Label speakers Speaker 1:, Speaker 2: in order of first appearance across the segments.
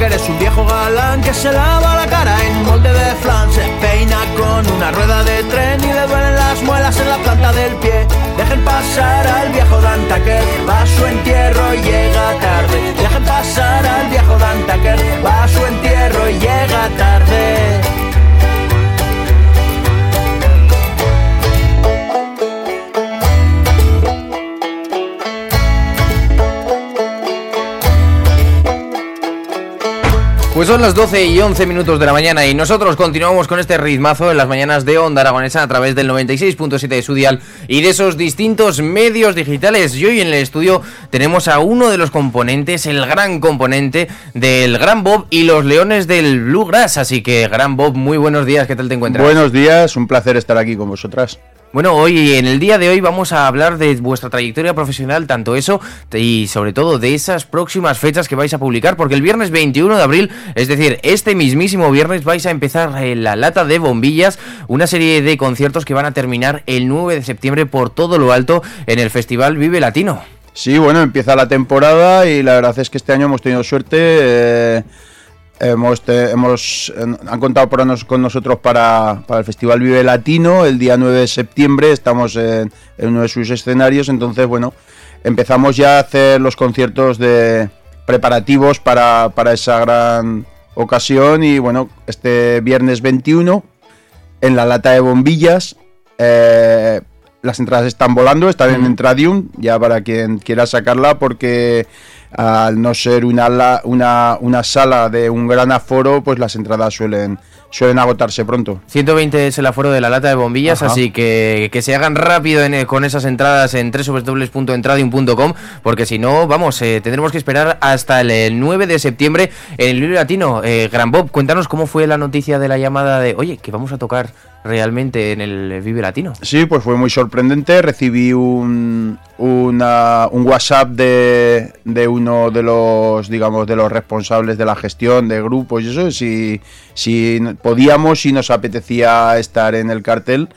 Speaker 1: Viejo Dantaker es un viejo galán que se lava la cara en molde de flan, se peina con una rueda de tren y le duelen las muelas en la planta del pie. Dejen pasar al viejo Dantaker, va a su entierro y llega tarde. Dejen pasar al viejo Dantaker, va a su entierro y llega tarde.
Speaker 2: Pues son las 12 y 11 minutos de la mañana y nosotros continuamos con este ritmazo en las mañanas de Onda Aragonesa a través del 96.7 de su dial y de esos distintos medios digitales. Y hoy en el estudio tenemos a uno de los componentes, el gran componente del Gran Bob y los Leones del Bluegrass. Así que, Gran Bob, muy buenos días, ¿qué tal te encuentras?
Speaker 3: Buenos días, un placer estar aquí con vosotras.
Speaker 2: Bueno, hoy en el día de hoy vamos a hablar de vuestra trayectoria profesional, tanto eso y sobre todo de esas próximas fechas que vais a publicar, porque el viernes 21 de abril, es decir, este mismísimo viernes vais a empezar eh, la lata de bombillas, una serie de conciertos que van a terminar el 9 de septiembre por todo lo alto en el Festival Vive Latino.
Speaker 3: Sí, bueno, empieza la temporada y la verdad es que este año hemos tenido suerte. eh, hemos, te- hemos han contado por nos- con nosotros para, para el Festival Vive Latino el día 9 de septiembre. Estamos en, en uno de sus escenarios, entonces, bueno, empezamos ya a hacer los conciertos de preparativos para, para esa gran ocasión. Y bueno, este viernes 21 en la lata de bombillas. eh, las entradas están volando, están en Entradium, ya para quien quiera sacarla, porque al no ser una, la- una, una sala de un gran aforo, pues las entradas suelen, suelen agotarse pronto.
Speaker 2: 120 es el aforo de la lata de bombillas,
Speaker 3: Ajá.
Speaker 2: así que que se hagan rápido en- con esas entradas en www.entradium.com, porque si no, vamos, eh, tendremos que esperar hasta el, eh, 9 de septiembre en el Vive Latino. Eh, Gran Bob, cuéntanos cómo fue la noticia de la llamada de, oye, que vamos a tocar realmente en el Vive Latino.
Speaker 3: Sí, pues fue muy sorprendente. Recibí un, una- un WhatsApp de, de uno de los, digamos, de los responsables de la gestión de grupos y eso, si, si podíamos, si nos apetecía estar en el cartel.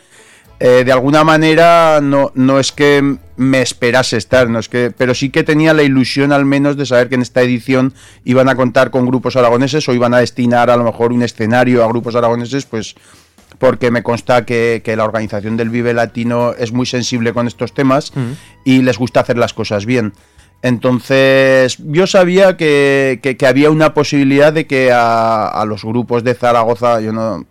Speaker 3: Eh, de alguna manera no, no es que me esperase estar, no es que, pero sí que tenía la ilusión al menos de saber que en esta edición iban a contar con grupos aragoneses o iban a destinar a lo mejor un escenario a grupos aragoneses, pues porque me consta que, que la organización del Vive Latino es muy sensible con estos temas y les gusta hacer las cosas bien. Entonces, yo sabía que, que- que había una posibilidad de que a, a los grupos de Zaragoza, yo no,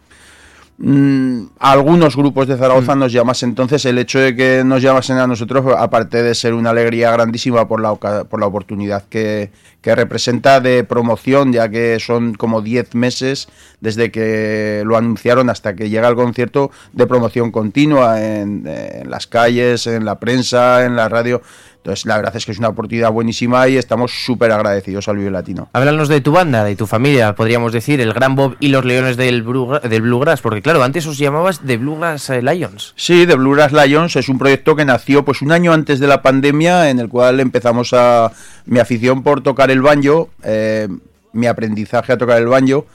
Speaker 3: mm, algunos grupos de Zaragoza nos llamasen. Entonces, el hecho de que nos llamasen a nosotros, aparte de ser una alegría grandísima por la, por la oportunidad que, que representa de promoción, ya que son como 10 meses desde que lo anunciaron hasta que llega el concierto de promoción continua en, en las calles, en la prensa, en la radio. Entonces, la verdad es que es una oportunidad buenísima y estamos súper agradecidos al Vive Latino.
Speaker 2: Háblanos de tu banda, de tu familia, podríamos decir, el Gran Bob y los Leones del, del Bluegrass, porque claro, antes os llamabas The Bluegrass eh, Lions.
Speaker 3: Sí, The Bluegrass Lions es un proyecto que nació pues un año antes de la pandemia, en el cual empezamos a mi afición por tocar el banjo, eh, mi aprendizaje a tocar el banjo,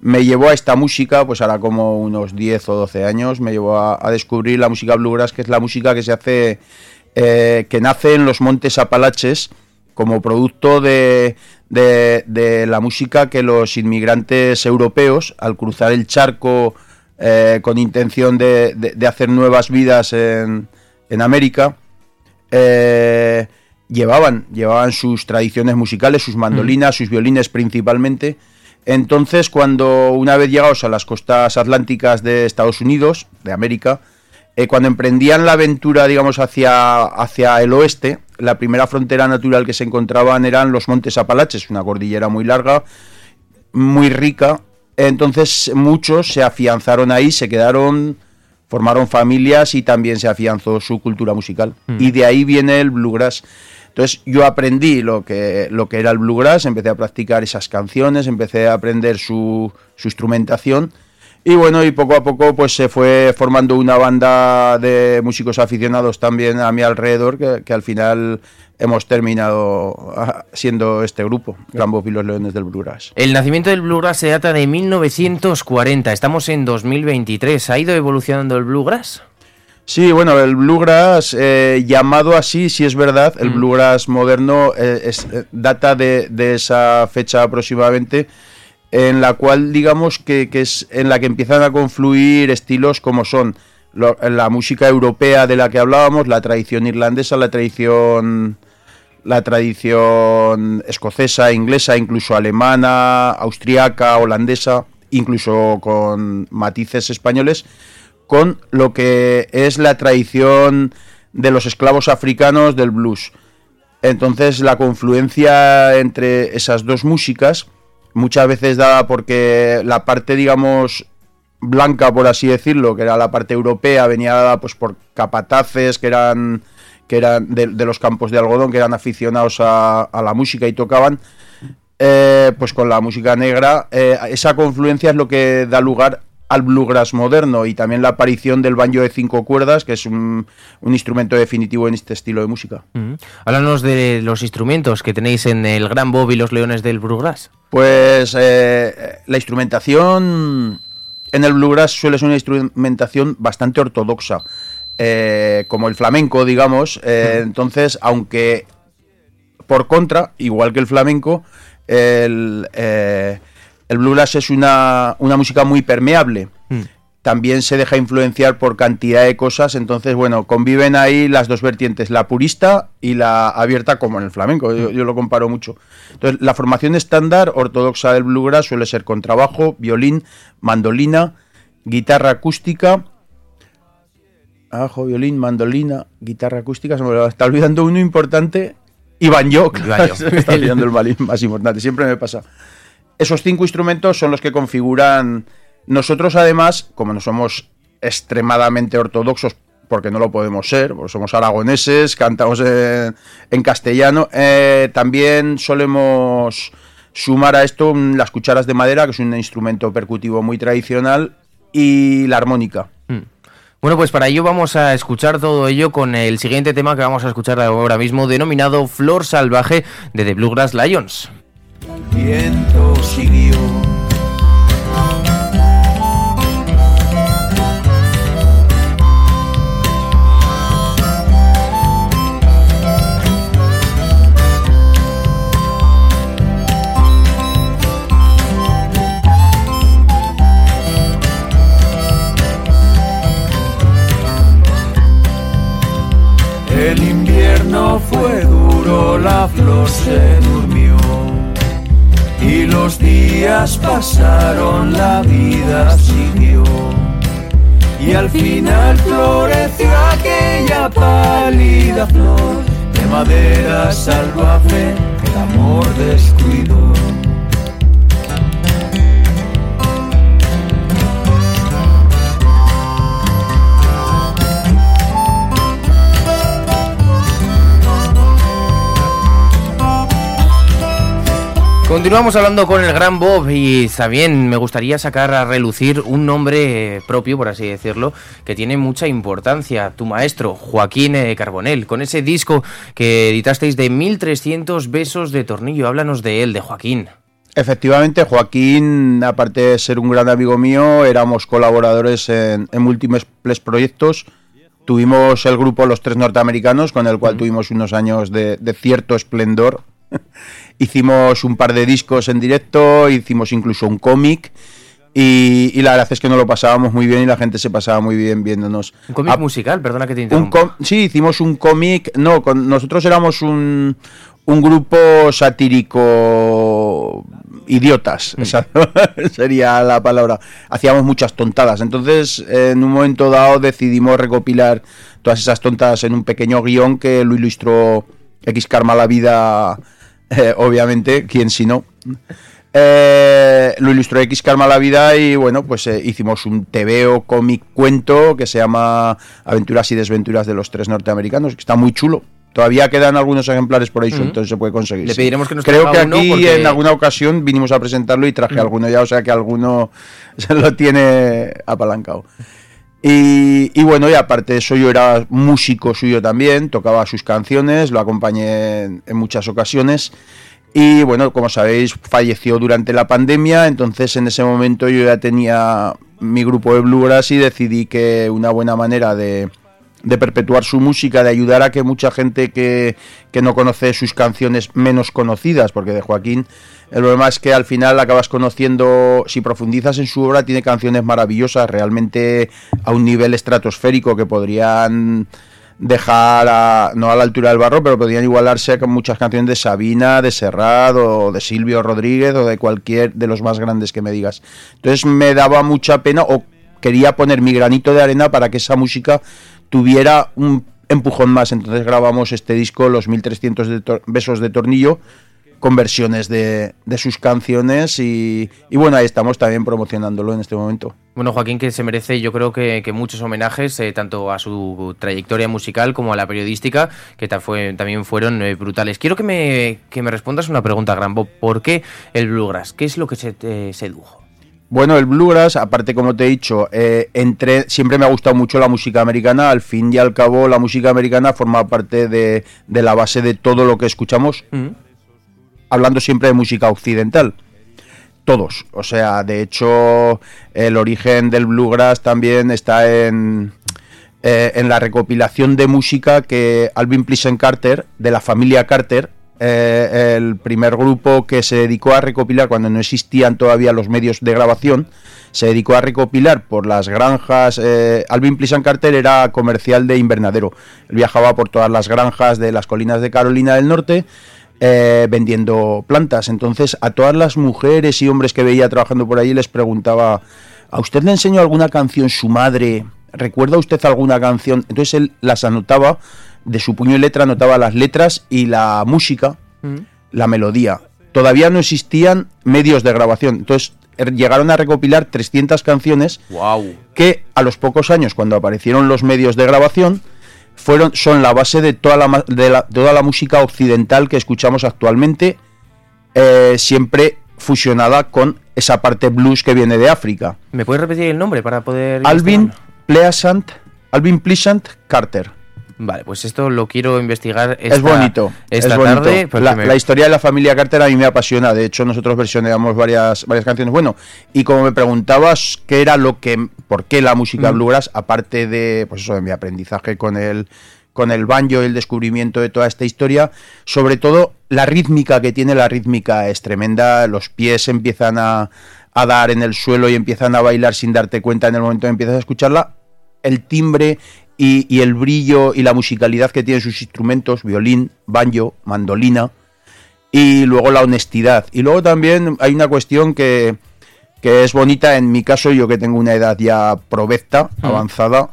Speaker 3: me llevó a esta música, pues ahora como unos 10 o 12 años, me llevó a, a descubrir la música bluegrass, que es la música que se hace, eh, que nace en los montes Apalaches como producto de, de- de la música que los inmigrantes europeos, al cruzar el charco eh, con intención de, hacer nuevas vidas en, en América, eh, llevaban, llevaban sus tradiciones musicales, sus mandolinas, sus violines principalmente. Entonces, cuando una vez llegados a las costas atlánticas de Estados Unidos, de América, eh, cuando emprendían la aventura, digamos, hacia, hacia el oeste, la primera frontera natural que se encontraban eran los Montes Apalaches, una cordillera muy larga, muy rica. Entonces muchos se afianzaron ahí, se quedaron, formaron familias y también se afianzó su cultura musical. Y de ahí viene el bluegrass. Entonces yo aprendí lo que, lo que era el bluegrass, empecé a practicar esas canciones, empecé a aprender su, su instrumentación Y bueno, y poco a poco pues se fue formando una banda de músicos aficionados también a mi alrededor, que, que al final hemos terminado ah, siendo este grupo, Rambo y los Leones del Bluegrass.
Speaker 2: El nacimiento del bluegrass se data de 1940, estamos en 2023. ¿Ha ido evolucionando el bluegrass?
Speaker 3: Sí, bueno, el bluegrass, eh, llamado así, si es verdad, el
Speaker 2: Mm.
Speaker 3: bluegrass moderno eh, es- eh, data de, de esa fecha aproximadamente, en la cual digamos que, que es en la que empiezan a confluir estilos como son la música europea de la que hablábamos, la tradición irlandesa, la tradición la tradición escocesa, inglesa, incluso alemana, austriaca, holandesa, incluso con matices españoles, con lo que es la tradición de los esclavos africanos del blues. Entonces la confluencia entre esas dos músicas, muchas veces dada porque la parte, digamos, blanca, por así decirlo, que era la parte europea, venía dada pues por capataces que eran que eran de, los campos de algodón, que eran aficionados a, a la música y tocaban, eh, pues con la música negra, eh, esa confluencia es lo que da lugar al bluegrass moderno y también la aparición del banjo de cinco cuerdas, que es un, un instrumento definitivo en este estilo de música.
Speaker 2: Mm. Háblanos de los instrumentos que tenéis en el Gran Bob y los Leones del bluegrass.
Speaker 3: Pues eh, la instrumentación en el bluegrass suele ser una instrumentación bastante ortodoxa, eh, como el flamenco, digamos. eh, Entonces, aunque por contra, igual que el flamenco, el, eh, el bluegrass es una, una música muy permeable.
Speaker 2: Mm.
Speaker 3: También se deja influenciar por cantidad de cosas, entonces, bueno, conviven ahí las dos vertientes, la purista y la abierta, como en el flamenco, yo, yo lo comparo mucho. Entonces, la formación estándar ortodoxa del bluegrass suele ser contrabajo, violín, mandolina, guitarra acústica, ajo, violín, mandolina, guitarra acústica, se me está olvidando uno importante, y banjo, me está olvidando el más importante, siempre me pasa. Esos cinco instrumentos son los que configuran. Nosotros, además, como no somos extremadamente ortodoxos, porque no lo podemos ser, somos aragoneses, cantamos en, castellano, eh, también solemos sumar a esto las cucharas de madera, que es un instrumento percutivo muy tradicional, y la armónica.
Speaker 2: Mm. Bueno, pues para ello vamos a escuchar todo ello con el siguiente tema que vamos a escuchar ahora mismo, denominado Flor Salvaje de The Bluegrass Lions.
Speaker 1: Viento siguió. Los días pasaron, la vida siguió. Y al final floreció aquella pálida flor de madera salvaje que el amor descuidó.
Speaker 2: Continuamos hablando con el gran Bob y también me gustaría sacar a relucir un nombre eh, propio, por así decirlo, que tiene mucha importancia. Tu maestro, Joaquín eh, Carbonell, con ese disco que editasteis de 1300 besos de tornillo. Háblanos de él, de Joaquín.
Speaker 3: Efectivamente, Joaquín, aparte de ser un gran amigo mío, éramos colaboradores en, en múltiples proyectos. Tuvimos el grupo Los Tres Norteamericanos, con el cual tuvimos unos años de, de cierto esplendor. hicimos un par de discos en directo, hicimos incluso un cómic. Y, y la verdad es que nos lo pasábamos muy bien y la gente se pasaba muy bien viéndonos.
Speaker 2: Un cómic
Speaker 3: Ah,
Speaker 2: musical, perdona que te interrumpa.
Speaker 3: sí, hicimos un cómic. No, con, nosotros éramos un, un grupo satírico idiotas. Esa sería la palabra. Hacíamos muchas tontadas. Entonces, en un momento dado, decidimos recopilar todas esas tontadas en un pequeño guion que lo ilustró X Karma la vida, eh, obviamente, quien si no. Eh, lo ilustró X Karma la vida y bueno, pues eh, hicimos un TVO cómic cuento que se llama Aventuras y desventuras de los tres norteamericanos, que está muy chulo. todavía quedan algunos ejemplares por ahí
Speaker 2: Ujú.
Speaker 3: sueltos, se puede conseguir.
Speaker 2: Le pediremos que nos
Speaker 3: Creo que aquí
Speaker 2: porque-
Speaker 3: en alguna ocasión vinimos a presentarlo y traje alguno ya, o sea que alguno se lo tiene apalancado. Y, bueno, y aparte de eso, yo era músico suyo también, tocaba sus canciones, lo acompañé en, en muchas ocasiones. Y bueno, como sabéis, falleció durante la pandemia, entonces en ese momento yo ya tenía mi grupo de Bluegrass y decidí que una buena manera de, de perpetuar su música, de ayudar a que mucha gente que, que no conoce sus canciones menos conocidas, porque de Joaquín el problema es que al final acabas conociendo, si profundizas en su obra, tiene canciones maravillosas, realmente a un nivel estratosférico que podrían dejar a- no a la altura del barro, pero podrían igualarse con muchas canciones de Sabina, de Serrat o de Silvio Rodríguez o de cualquier de los más grandes que me digas. Entonces me daba mucha pena o quería poner mi granito de arena para que esa música tuviera un empujón más. Entonces grabamos este disco, Los 1300 de tor- besos de tornillo, con versiones de, sus canciones y, bueno, ahí estamos también promocionándolo en este momento.
Speaker 2: Bueno, Joaquín, que se merece, yo creo que, muchos homenajes, eh, tanto a su trayectoria musical como a la periodística, que fue- también fueron eh, brutales. Quiero que me, que me respondas una pregunta, Grambo. ¿Por qué el Bluegrass? ¿Qué es lo que se te sedujo?
Speaker 3: Bueno, el bluegrass, aparte como te he dicho, eh, entre, siempre me ha gustado mucho la música americana. Al fin y al cabo, la música americana forma parte de, de la base de todo lo que escuchamos, hablando siempre de música occidental. Todos. O sea, de hecho, el origen del bluegrass también está en, eh, en la recopilación de música que Alvin Pleasant Carter, de la familia Carter, eh, el primer grupo que se dedicó a recopilar cuando no existían todavía los medios de grabación, se dedicó a recopilar por las granjas. eh, Alvin Pleasant Carter era comercial de invernadero. Él viajaba por todas las granjas de las colinas de Carolina del Norte eh, vendiendo plantas. Entonces, a todas las mujeres y hombres que veía trabajando por ahí les preguntaba: ¿A usted le enseñó alguna canción su madre? ¿Recuerda usted alguna canción? Entonces él las anotaba, de su puño y letra anotaba las letras y la música, la melodía. Todavía no existían medios de grabación. Entonces er- llegaron a recopilar 300 canciones
Speaker 2: ¡Wow!
Speaker 3: que a los pocos años, cuando aparecieron los medios de grabación, fueron, son la base de toda la, de la- toda la música occidental que escuchamos actualmente, eh, siempre fusionada con esa parte blues que viene de África.
Speaker 2: ¿Me puedes repetir el nombre para poder...
Speaker 3: Alvin? Pleasant, Alvin Pleasant Carter.
Speaker 2: Vale, pues esto lo quiero investigar esta,
Speaker 3: es bonito.
Speaker 2: esta
Speaker 3: es bonito.
Speaker 2: tarde. porque
Speaker 3: La,
Speaker 2: me-
Speaker 3: la historia de la familia Carter a mí me apasiona. De hecho, nosotros versioneamos varias, varias canciones. Bueno, y como me preguntabas qué era lo que, por qué la música
Speaker 2: Mm.
Speaker 3: bluegrass, aparte de, pues eso, de mi aprendizaje con el, con el banjo y el descubrimiento de toda esta historia, sobre todo la rítmica que tiene, la rítmica es tremenda. Los pies empiezan a, a dar en el suelo y empiezan a bailar sin darte cuenta en el momento que empiezas a escucharla. El timbre y, y el brillo y la musicalidad que tienen sus instrumentos, violín, banjo, mandolina, y luego la honestidad. Y luego también hay una cuestión que, que es bonita, en mi caso, yo que tengo una edad ya provecta, avanzada,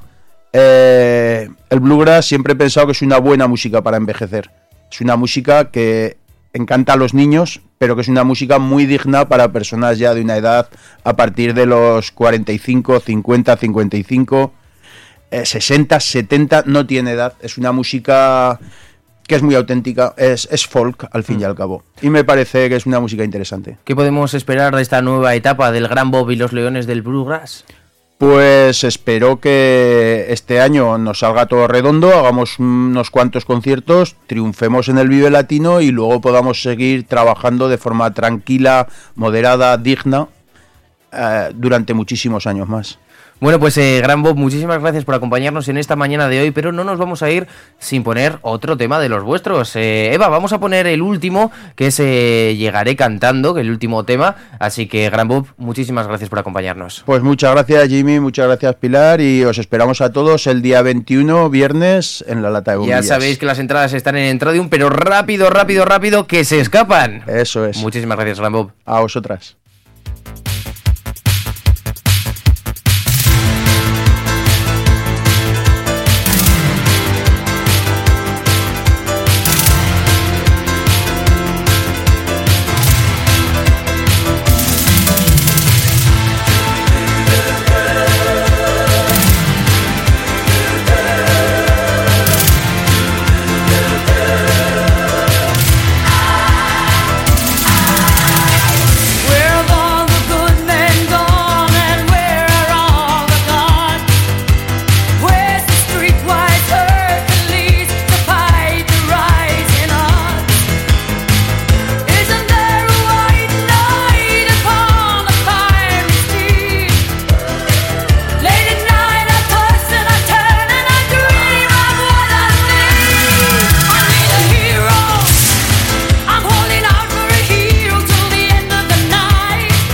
Speaker 3: eh, el bluegrass siempre he pensado que es una buena música para envejecer. Es una música que encanta a los niños, pero que es una música muy digna para personas ya de una edad a partir de los 45, 50, 55 eh, 60, 70, no tiene edad. Es una música que es muy auténtica, es, es folk al fin y al cabo. Y me parece que es una música interesante.
Speaker 2: ¿Qué podemos esperar de esta nueva etapa del Gran Bob y los Leones del Bluegrass?
Speaker 3: Pues espero que este año nos salga todo redondo, hagamos unos cuantos conciertos, triunfemos en el Vive Latino y luego podamos seguir trabajando de forma tranquila, moderada, digna eh, durante muchísimos años más.
Speaker 2: Bueno, pues eh, Gran Bob, muchísimas gracias por acompañarnos en esta mañana de hoy, pero no nos vamos a ir sin poner otro tema de los vuestros. Eh, Eva, vamos a poner el último, que es eh, Llegaré cantando, que es el último tema. Así que, Gran Bob, muchísimas gracias por acompañarnos.
Speaker 3: Pues muchas gracias Jimmy, muchas gracias Pilar y os esperamos a todos el día 21, viernes, en la lata de
Speaker 2: Ya
Speaker 3: bombillas.
Speaker 2: sabéis que las entradas están en Entradium, pero rápido, rápido, rápido, que se escapan.
Speaker 3: Eso es.
Speaker 2: Muchísimas gracias, Gran Bob.
Speaker 3: A vosotras.